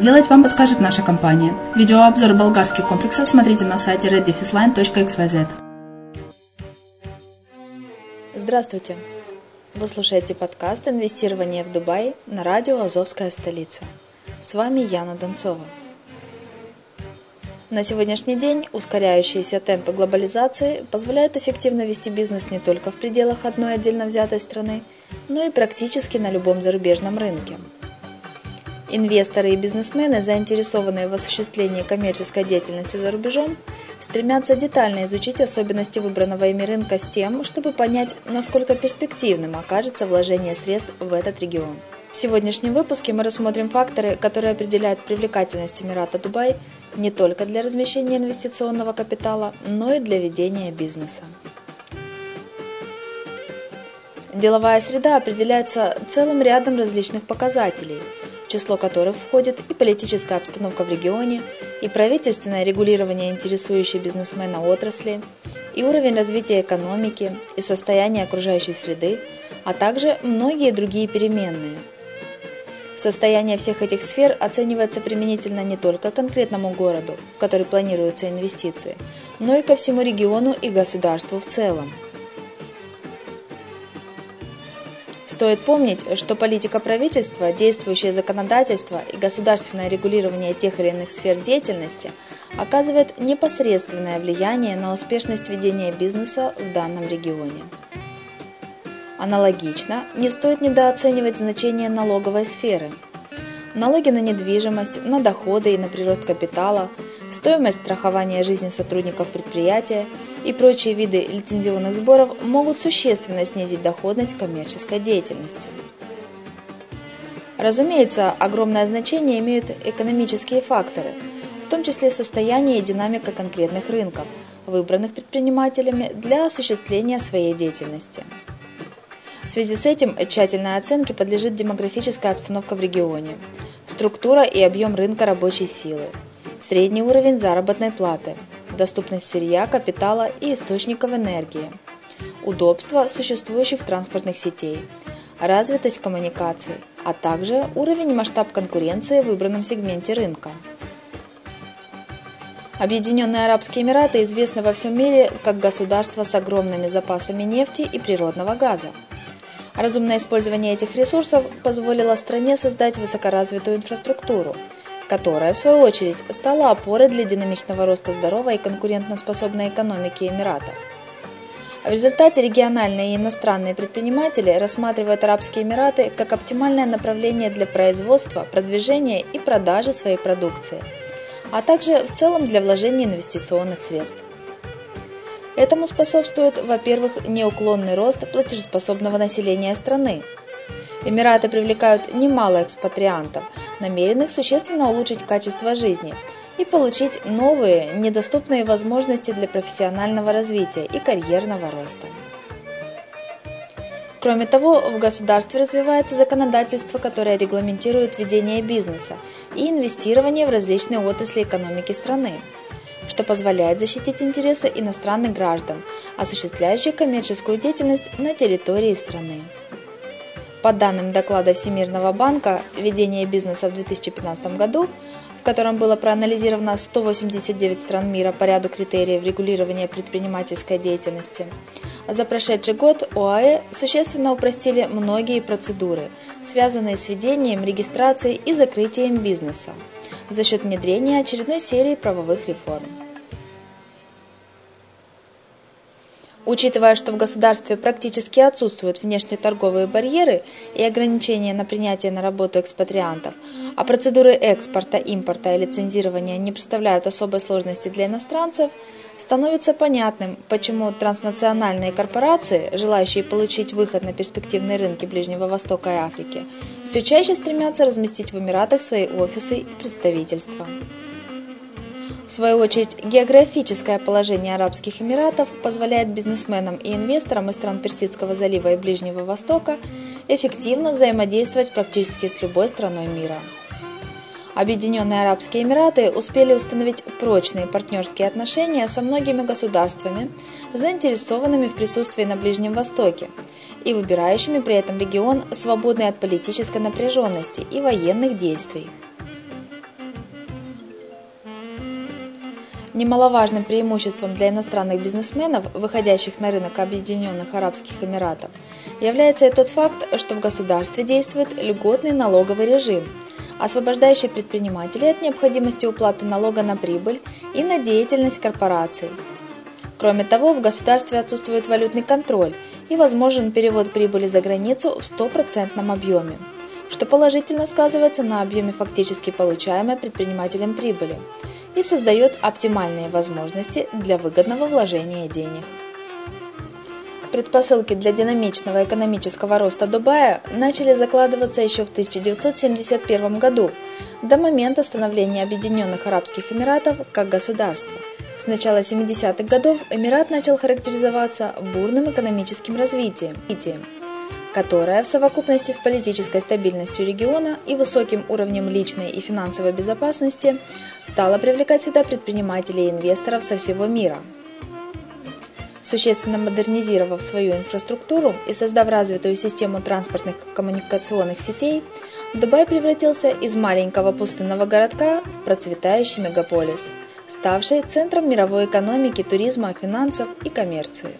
сделать, вам подскажет наша компания. Видеообзор болгарских комплексов смотрите на сайте reddefisline.xyz. Здравствуйте! Вы слушаете подкаст «Инвестирование в Дубай» на радио «Азовская столица». С вами Яна Донцова. На сегодняшний день ускоряющиеся темпы глобализации позволяют эффективно вести бизнес не только в пределах одной отдельно взятой страны, но и практически на любом зарубежном рынке. Инвесторы и бизнесмены, заинтересованные в осуществлении коммерческой деятельности за рубежом, стремятся детально изучить особенности выбранного ими рынка с тем, чтобы понять, насколько перспективным окажется вложение средств в этот регион. В сегодняшнем выпуске мы рассмотрим факторы, которые определяют привлекательность Эмирата Дубай не только для размещения инвестиционного капитала, но и для ведения бизнеса. Деловая среда определяется целым рядом различных показателей, число которых входит и политическая обстановка в регионе, и правительственное регулирование интересующей бизнесмена отрасли, и уровень развития экономики, и состояние окружающей среды, а также многие другие переменные – Состояние всех этих сфер оценивается применительно не только конкретному городу, в который планируются инвестиции, но и ко всему региону и государству в целом. Стоит помнить, что политика правительства, действующее законодательство и государственное регулирование тех или иных сфер деятельности оказывает непосредственное влияние на успешность ведения бизнеса в данном регионе. Аналогично, не стоит недооценивать значение налоговой сферы. Налоги на недвижимость, на доходы и на прирост капитала, стоимость страхования жизни сотрудников предприятия и прочие виды лицензионных сборов могут существенно снизить доходность коммерческой деятельности. Разумеется, огромное значение имеют экономические факторы, в том числе состояние и динамика конкретных рынков, выбранных предпринимателями для осуществления своей деятельности. В связи с этим тщательной оценке подлежит демографическая обстановка в регионе, структура и объем рынка рабочей силы, средний уровень заработной платы, доступность сырья, капитала и источников энергии, удобство существующих транспортных сетей, развитость коммуникаций, а также уровень и масштаб конкуренции в выбранном сегменте рынка. Объединенные Арабские Эмираты известны во всем мире как государство с огромными запасами нефти и природного газа. Разумное использование этих ресурсов позволило стране создать высокоразвитую инфраструктуру, которая, в свою очередь, стала опорой для динамичного роста здоровой и конкурентоспособной экономики Эмирата. В результате региональные и иностранные предприниматели рассматривают Арабские Эмираты как оптимальное направление для производства, продвижения и продажи своей продукции, а также в целом для вложения инвестиционных средств. Этому способствует, во-первых, неуклонный рост платежеспособного населения страны. Эмираты привлекают немало экспатриантов, намеренных существенно улучшить качество жизни – и получить новые, недоступные возможности для профессионального развития и карьерного роста. Кроме того, в государстве развивается законодательство, которое регламентирует ведение бизнеса и инвестирование в различные отрасли экономики страны, что позволяет защитить интересы иностранных граждан, осуществляющих коммерческую деятельность на территории страны. По данным доклада Всемирного банка «Ведение бизнеса в 2015 году», в котором было проанализировано 189 стран мира по ряду критериев регулирования предпринимательской деятельности. За прошедший год ОАЭ существенно упростили многие процедуры, связанные с ведением, регистрацией и закрытием бизнеса за счет внедрения очередной серии правовых реформ. Учитывая, что в государстве практически отсутствуют внешнеторговые барьеры и ограничения на принятие на работу экспатриантов, а процедуры экспорта, импорта и лицензирования не представляют особой сложности для иностранцев, становится понятным, почему транснациональные корпорации, желающие получить выход на перспективные рынки Ближнего Востока и Африки, все чаще стремятся разместить в Эмиратах свои офисы и представительства. В свою очередь, географическое положение Арабских Эмиратов позволяет бизнесменам и инвесторам из стран Персидского залива и Ближнего Востока эффективно взаимодействовать практически с любой страной мира. Объединенные Арабские Эмираты успели установить прочные партнерские отношения со многими государствами, заинтересованными в присутствии на Ближнем Востоке и выбирающими при этом регион, свободный от политической напряженности и военных действий. Немаловажным преимуществом для иностранных бизнесменов, выходящих на рынок Объединенных Арабских Эмиратов, является и тот факт, что в государстве действует льготный налоговый режим, освобождающий предпринимателей от необходимости уплаты налога на прибыль и на деятельность корпораций. Кроме того, в государстве отсутствует валютный контроль и возможен перевод прибыли за границу в стопроцентном объеме, что положительно сказывается на объеме фактически получаемой предпринимателем прибыли – и создает оптимальные возможности для выгодного вложения денег. Предпосылки для динамичного экономического роста Дубая начали закладываться еще в 1971 году, до момента становления Объединенных Арабских Эмиратов как государства. С начала 70-х годов Эмират начал характеризоваться бурным экономическим развитием которая в совокупности с политической стабильностью региона и высоким уровнем личной и финансовой безопасности стала привлекать сюда предпринимателей и инвесторов со всего мира. Существенно модернизировав свою инфраструктуру и создав развитую систему транспортных коммуникационных сетей, Дубай превратился из маленького пустынного городка в процветающий мегаполис, ставший центром мировой экономики, туризма, финансов и коммерции.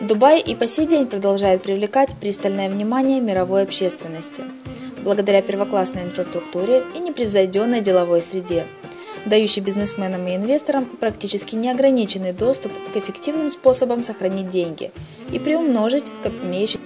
Дубай и по сей день продолжает привлекать пристальное внимание мировой общественности, благодаря первоклассной инфраструктуре и непревзойденной деловой среде, дающей бизнесменам и инвесторам практически неограниченный доступ к эффективным способам сохранить деньги и приумножить имеющие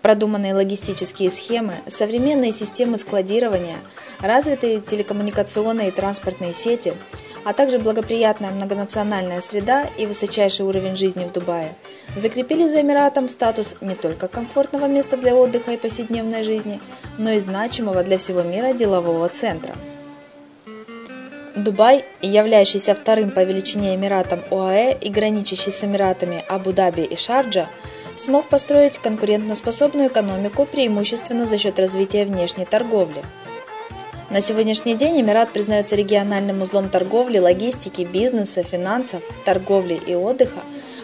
Продуманные логистические схемы, современные системы складирования, развитые телекоммуникационные и транспортные сети – а также благоприятная многонациональная среда и высочайший уровень жизни в Дубае закрепили за Эмиратом статус не только комфортного места для отдыха и повседневной жизни, но и значимого для всего мира делового центра. Дубай, являющийся вторым по величине Эмиратом ОАЭ и граничащий с Эмиратами Абу-Даби и Шарджа, смог построить конкурентоспособную экономику преимущественно за счет развития внешней торговли – на сегодняшний день Эмират признается региональным узлом торговли, логистики, бизнеса, финансов, торговли и отдыха,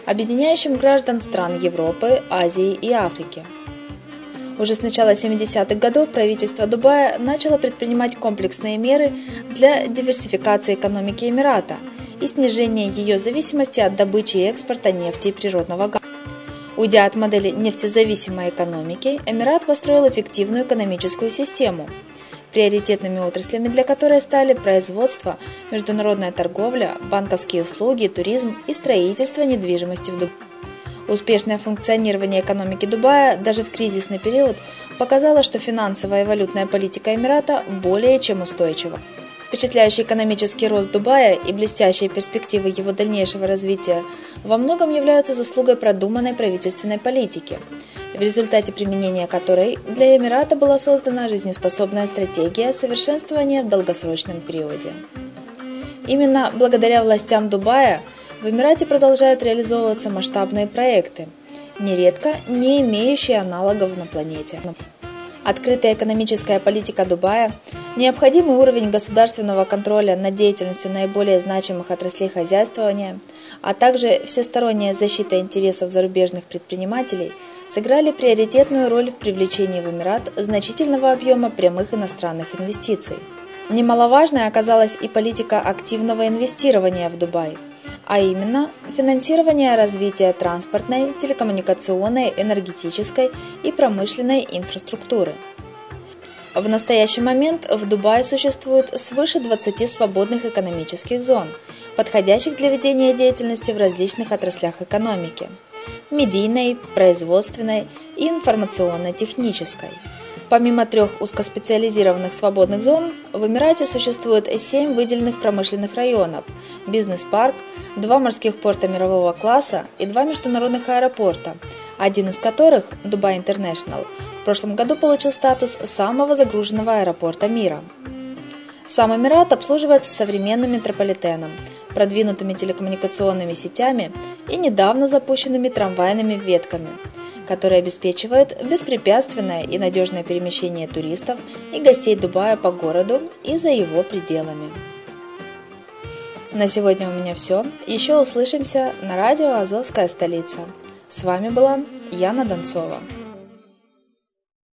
объединяющим граждан стран Европы, Азии и Африки. Уже с начала 70-х годов правительство Дубая начало предпринимать комплексные меры для диверсификации экономики Эмирата и снижения ее зависимости от добычи и экспорта нефти и природного газа. Уйдя от модели нефтезависимой экономики, Эмират построил эффективную экономическую систему – приоритетными отраслями для которой стали производство, международная торговля, банковские услуги, туризм и строительство недвижимости в Дубае. Успешное функционирование экономики Дубая даже в кризисный период показало, что финансовая и валютная политика Эмирата более чем устойчива. Впечатляющий экономический рост Дубая и блестящие перспективы его дальнейшего развития во многом являются заслугой продуманной правительственной политики, в результате применения которой для Эмирата была создана жизнеспособная стратегия совершенствования в долгосрочном периоде. Именно благодаря властям Дубая – в Эмирате продолжают реализовываться масштабные проекты, нередко не имеющие аналогов на планете. Открытая экономическая политика Дубая, необходимый уровень государственного контроля над деятельностью наиболее значимых отраслей хозяйствования, а также всесторонняя защита интересов зарубежных предпринимателей сыграли приоритетную роль в привлечении в Эмират значительного объема прямых иностранных инвестиций. Немаловажной оказалась и политика активного инвестирования в Дубай – а именно финансирование развития транспортной, телекоммуникационной, энергетической и промышленной инфраструктуры. В настоящий момент в Дубае существует свыше 20 свободных экономических зон, подходящих для ведения деятельности в различных отраслях экономики – медийной, производственной и информационно-технической – Помимо трех узкоспециализированных свободных зон, в Эмирате существует семь выделенных промышленных районов, бизнес-парк, два морских порта мирового класса и два международных аэропорта, один из которых, Дубай Интернешнл, в прошлом году получил статус самого загруженного аэропорта мира. Сам Эмират обслуживается современным метрополитеном, продвинутыми телекоммуникационными сетями и недавно запущенными трамвайными ветками – которые обеспечивают беспрепятственное и надежное перемещение туристов и гостей Дубая по городу и за его пределами. На сегодня у меня все. Еще услышимся на радио «Азовская столица». С вами была Яна Донцова.